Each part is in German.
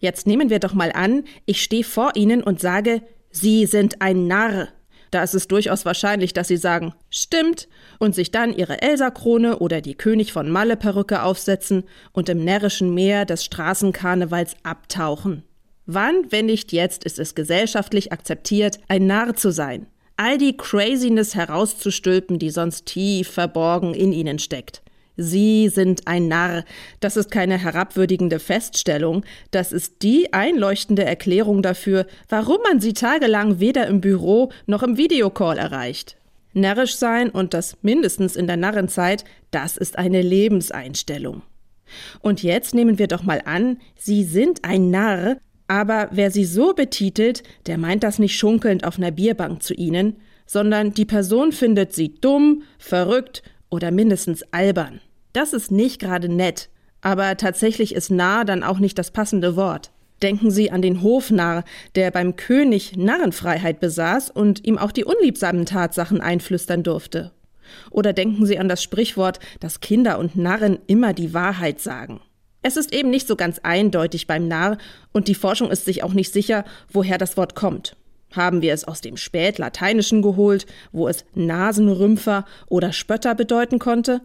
Jetzt nehmen wir doch mal an, ich stehe vor Ihnen und sage, Sie sind ein Narr. Da ist es durchaus wahrscheinlich, dass Sie sagen, stimmt, und sich dann Ihre Elsa-Krone oder die König von Malle-Perücke aufsetzen und im närrischen Meer des Straßenkarnevals abtauchen. Wann, wenn nicht jetzt, ist es gesellschaftlich akzeptiert, ein Narr zu sein? All die Craziness herauszustülpen, die sonst tief verborgen in ihnen steckt. Sie sind ein Narr. Das ist keine herabwürdigende Feststellung, das ist die einleuchtende Erklärung dafür, warum man sie tagelang weder im Büro noch im Videocall erreicht. Närrisch sein und das mindestens in der Narrenzeit, das ist eine Lebenseinstellung. Und jetzt nehmen wir doch mal an, Sie sind ein Narr, aber wer Sie so betitelt, der meint das nicht schunkelnd auf einer Bierbank zu Ihnen, sondern die Person findet Sie dumm, verrückt oder mindestens albern. Das ist nicht gerade nett, aber tatsächlich ist nah dann auch nicht das passende Wort. Denken Sie an den Hofnarr, der beim König Narrenfreiheit besaß und ihm auch die unliebsamen Tatsachen einflüstern durfte. Oder denken Sie an das Sprichwort, dass Kinder und Narren immer die Wahrheit sagen. Es ist eben nicht so ganz eindeutig beim Narr und die Forschung ist sich auch nicht sicher, woher das Wort kommt. Haben wir es aus dem Spätlateinischen geholt, wo es Nasenrümpfer oder Spötter bedeuten konnte?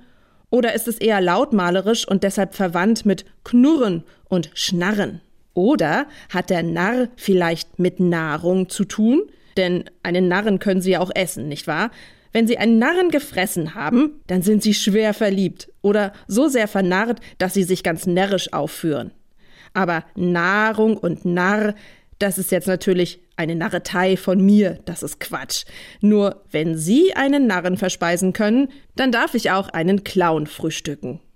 Oder ist es eher lautmalerisch und deshalb verwandt mit Knurren und Schnarren? Oder hat der Narr vielleicht mit Nahrung zu tun? Denn einen Narren können Sie ja auch essen, nicht wahr? Wenn Sie einen Narren gefressen haben, dann sind Sie schwer verliebt oder so sehr vernarrt, dass Sie sich ganz närrisch aufführen. Aber Nahrung und Narr, das ist jetzt natürlich eine Narretei von mir, das ist Quatsch. Nur wenn Sie einen Narren verspeisen können, dann darf ich auch einen Clown frühstücken.